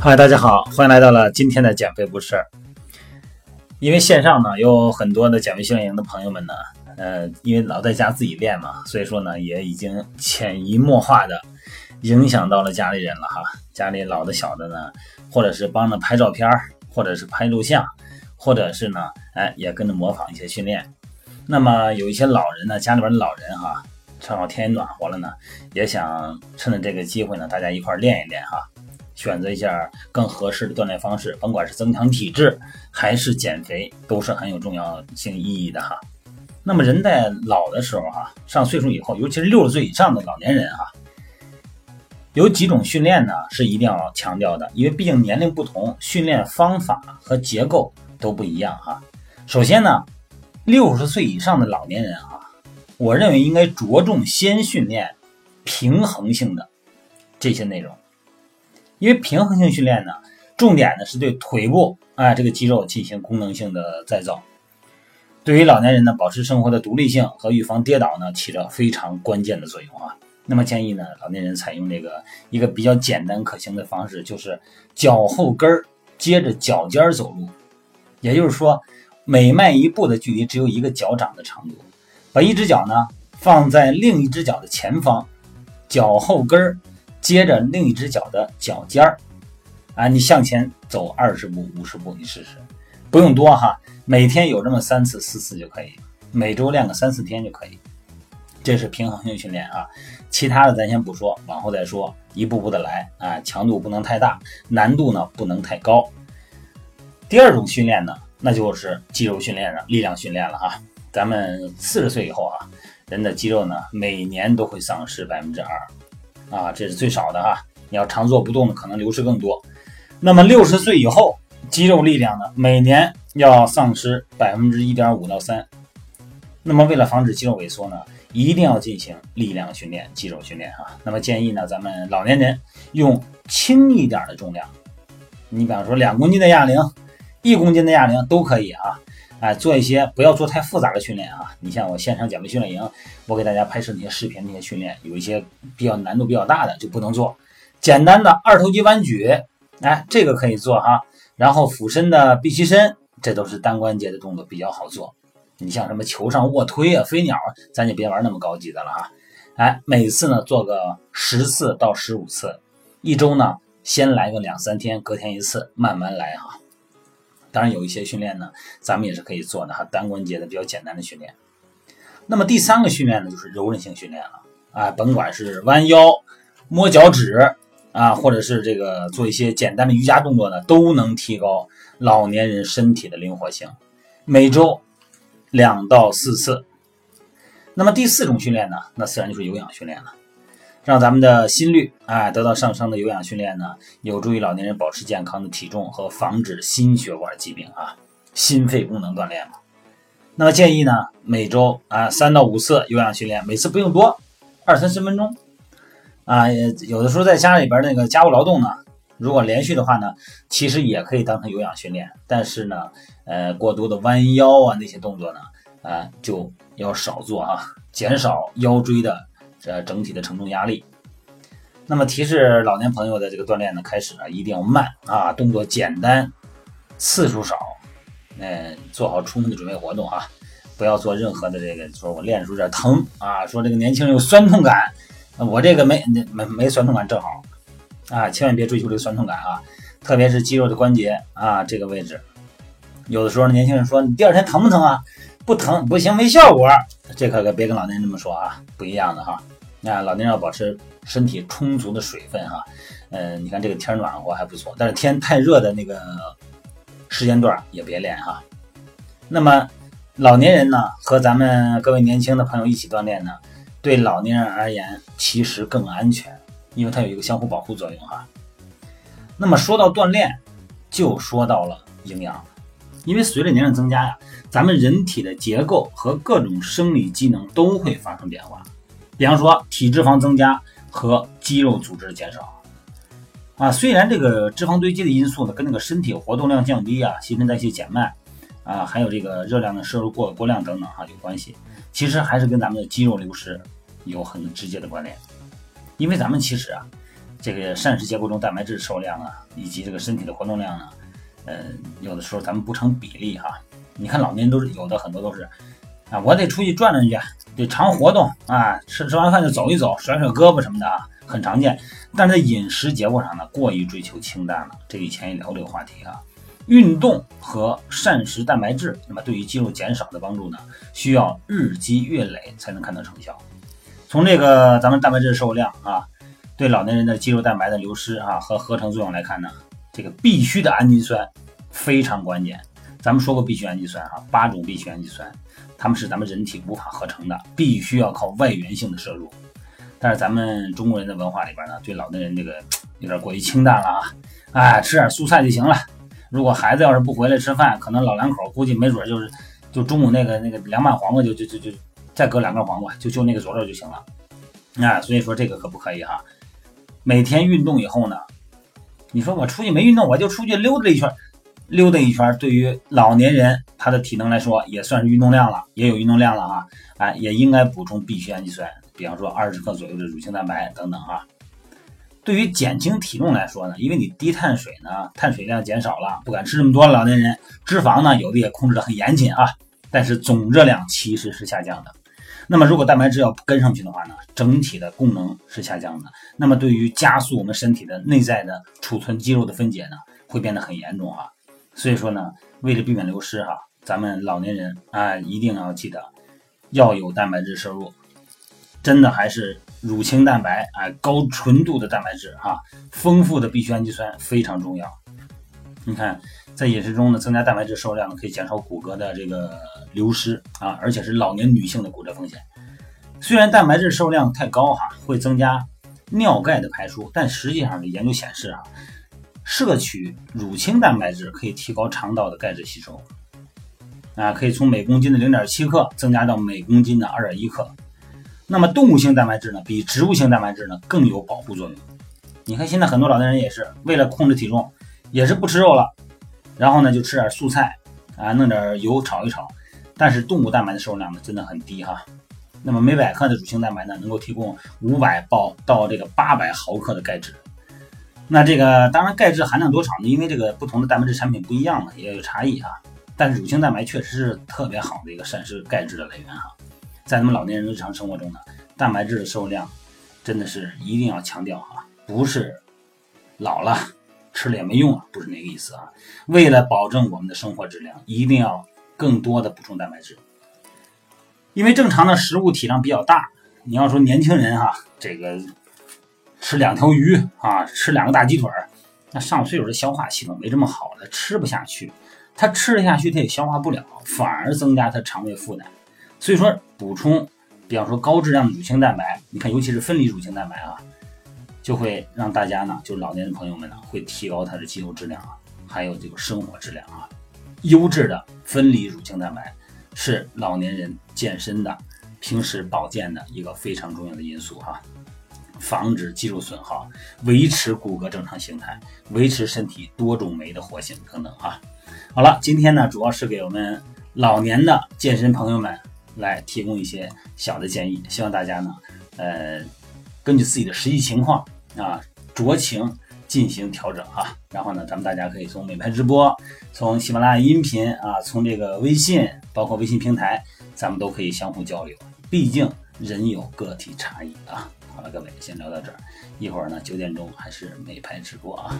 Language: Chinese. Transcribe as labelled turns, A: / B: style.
A: 嗨，大家好，欢迎来到了今天的减肥不是事。因为线上呢有很多的减肥训练营的朋友们呢，呃，因为老在家自己练嘛，所以说呢也已经潜移默化的影响到了家里人了哈。家里老的小的呢，或者是帮着拍照片，或者是拍录像，或者是呢，哎，也跟着模仿一些训练。那么有一些老人呢，家里边的老人哈，正好天也暖和了呢，也想趁着这个机会呢，大家一块练一练哈。选择一下更合适的锻炼方式，甭管是增强体质还是减肥，都是很有重要性意义的哈。那么人在老的时候哈，上岁数以后，尤其是六十岁以上的老年人哈，有几种训练呢是一定要强调的，因为毕竟年龄不同，训练方法和结构都不一样哈。首先呢，六十岁以上的老年人哈，我认为应该着重先训练平衡性的这些内容。因为平衡性训练呢，重点呢是对腿部啊这个肌肉进行功能性的再造，对于老年人呢保持生活的独立性和预防跌倒呢起着非常关键的作用啊。那么建议呢老年人采用这个一个比较简单可行的方式，就是脚后跟儿接着脚尖走路，也就是说每迈一步的距离只有一个脚掌的长度，把一只脚呢放在另一只脚的前方，脚后跟儿。接着另一只脚的脚尖儿，啊，你向前走二十步、五十步，你试试，不用多哈，每天有这么三次、四次就可以，每周练个三四天就可以。这是平衡性训练啊，其他的咱先不说，往后再说，一步步的来啊，强度不能太大，难度呢不能太高。第二种训练呢，那就是肌肉训练了，力量训练了哈。咱们四十岁以后啊，人的肌肉呢，每年都会丧失百分之二。啊，这是最少的啊，你要常坐不动的，可能流失更多。那么六十岁以后，肌肉力量呢，每年要丧失百分之一点五到三。那么为了防止肌肉萎缩呢，一定要进行力量训练、肌肉训练哈。那么建议呢，咱们老年人用轻一点的重量，你比方说两公斤的哑铃、一公斤的哑铃都可以啊。哎，做一些不要做太复杂的训练啊！你像我线上减肥训练营，我给大家拍摄那些视频，那些训练有一些比较难度比较大的就不能做。简单的二头肌弯举，哎，这个可以做哈。然后俯身的臂屈伸，这都是单关节的动作，比较好做。你像什么球上卧推啊、飞鸟，咱就别玩那么高级的了哈。哎，每次呢做个十次到十五次，一周呢先来个两三天，隔天一次，慢慢来哈。当然有一些训练呢，咱们也是可以做的哈，单关节的比较简单的训练。那么第三个训练呢，就是柔韧性训练了啊，甭管是弯腰、摸脚趾啊，或者是这个做一些简单的瑜伽动作呢，都能提高老年人身体的灵活性。每周两到四次。那么第四种训练呢，那自然就是有氧训练了。让咱们的心率啊得到上升的有氧训练呢，有助于老年人保持健康的体重和防止心血管疾病啊，心肺功能锻炼嘛。那么建议呢，每周啊三到五次有氧训练，每次不用多，二三十分钟啊。有的时候在家里边那个家务劳动呢，如果连续的话呢，其实也可以当成有氧训练。但是呢，呃，过多的弯腰啊那些动作呢，啊就要少做啊，减少腰椎的。这整体的承重压力。那么提示老年朋友的这个锻炼呢，开始啊一定要慢啊，动作简单，次数少，嗯，做好充分的准备活动啊，不要做任何的这个说我练的时候有点疼啊，说这个年轻人有酸痛感，我这个没没没酸痛感正好啊，千万别追求这个酸痛感啊，特别是肌肉的关节啊这个位置，有的时候年轻人说你第二天疼不疼啊？不疼不行，没效果，这可可别跟老年人这么说啊，不一样的哈。那老年人要保持身体充足的水分哈。嗯，你看这个天暖和还不错，但是天太热的那个时间段也别练哈。那么老年人呢，和咱们各位年轻的朋友一起锻炼呢，对老年人而言其实更安全，因为它有一个相互保护作用哈。那么说到锻炼，就说到了营养。因为随着年龄增加呀，咱们人体的结构和各种生理机能都会发生变化。比方说，体脂肪增加和肌肉组织减少。啊，虽然这个脂肪堆积的因素呢，跟那个身体活动量降低啊、新陈代谢减慢啊，还有这个热量的摄入过过量等等哈有关系。其实还是跟咱们的肌肉流失有很直接的关联。因为咱们其实啊，这个膳食结构中蛋白质摄入量啊，以及这个身体的活动量呢，呃，有的时候咱们不成比例哈。你看老年人都是有的很多都是啊，我得出去转转去，得常活动啊，吃吃完饭就走一走，甩甩胳膊什么的啊，很常见。但在饮食结构上呢，过于追求清淡了。这以前也聊这个话题啊。运动和膳食蛋白质，那么对于肌肉减少的帮助呢，需要日积月累才能看到成效。从这个咱们蛋白质摄入量啊，对老年人的肌肉蛋白的流失啊和合成作用来看呢，这个必须的氨基酸非常关键。咱们说过必需氨基酸啊，八种必需氨基酸，它们是咱们人体无法合成的，必须要靠外源性的摄入。但是咱们中国人的文化里边呢，对老年人这个有点过于清淡了啊，哎，吃点蔬菜就行了。如果孩子要是不回来吃饭，可能老两口估计没准就是就中午那个那个凉拌黄瓜就就就就再搁两根黄瓜，就就那个佐料就行了。啊，所以说这个可不可以哈？每天运动以后呢，你说我出去没运动，我就出去溜达一圈，溜达一圈，对于老年人他的体能来说也算是运动量了，也有运动量了啊，哎，也应该补充必需氨基酸，比方说二十克左右的乳清蛋白等等啊。对于减轻体重来说呢，因为你低碳水呢，碳水量减少了，不敢吃这么多。老年人脂肪呢，有的也控制的很严谨啊，但是总热量其实是下降的。那么如果蛋白质要跟上去的话呢，整体的功能是下降的。那么对于加速我们身体的内在的储存肌肉的分解呢，会变得很严重啊。所以说呢，为了避免流失哈，咱们老年人啊，一定要记得要有蛋白质摄入，真的还是。乳清蛋白啊，高纯度的蛋白质哈，丰富的必需氨基酸非常重要。你看，在饮食中呢，增加蛋白质摄入量，可以减少骨骼的这个流失啊，而且是老年女性的骨折风险。虽然蛋白质摄入量太高哈，会增加尿钙的排出，但实际上的研究显示啊，摄取乳清蛋白质可以提高肠道的钙质吸收啊，可以从每公斤的零点七克增加到每公斤的二点一克。那么动物性蛋白质呢，比植物性蛋白质呢更有保护作用。你看现在很多老年人也是为了控制体重，也是不吃肉了，然后呢就吃点素菜啊，弄点油炒一炒。但是动物蛋白的摄入量呢真的很低哈。那么每百克的乳清蛋白呢能够提供五百到到这个八百毫克的钙质。那这个当然钙质含量多少呢？因为这个不同的蛋白质产品不一样嘛，也有差异哈。但是乳清蛋白确实是特别好的一个膳食钙质的来源哈。在咱们老年人日常生活中呢，蛋白质的摄入量真的是一定要强调哈，不是老了吃了也没用啊，不是那个意思啊。为了保证我们的生活质量，一定要更多的补充蛋白质。因为正常的食物体量比较大，你要说年轻人哈，这个吃两条鱼啊，吃两个大鸡腿儿，那上岁数的消化系统没这么好的，吃不下去。他吃得下去，他也消化不了，反而增加他肠胃负担。所以说，补充，比方说高质量的乳清蛋白，你看，尤其是分离乳清蛋白啊，就会让大家呢，就老年人朋友们呢，会提高他的肌肉质量啊，还有这个生活质量啊。优质的分离乳清蛋白是老年人健身的、平时保健的一个非常重要的因素哈，防止肌肉损耗，维持骨骼正常形态，维持身体多种酶的活性等等啊。好了，今天呢，主要是给我们老年的健身朋友们。来提供一些小的建议，希望大家呢，呃，根据自己的实际情况啊，酌情进行调整哈。然后呢，咱们大家可以从美拍直播，从喜马拉雅音频啊，从这个微信，包括微信平台，咱们都可以相互交流。毕竟人有个体差异啊。好了，各位先聊到这儿，一会儿呢九点钟还是美拍直播啊。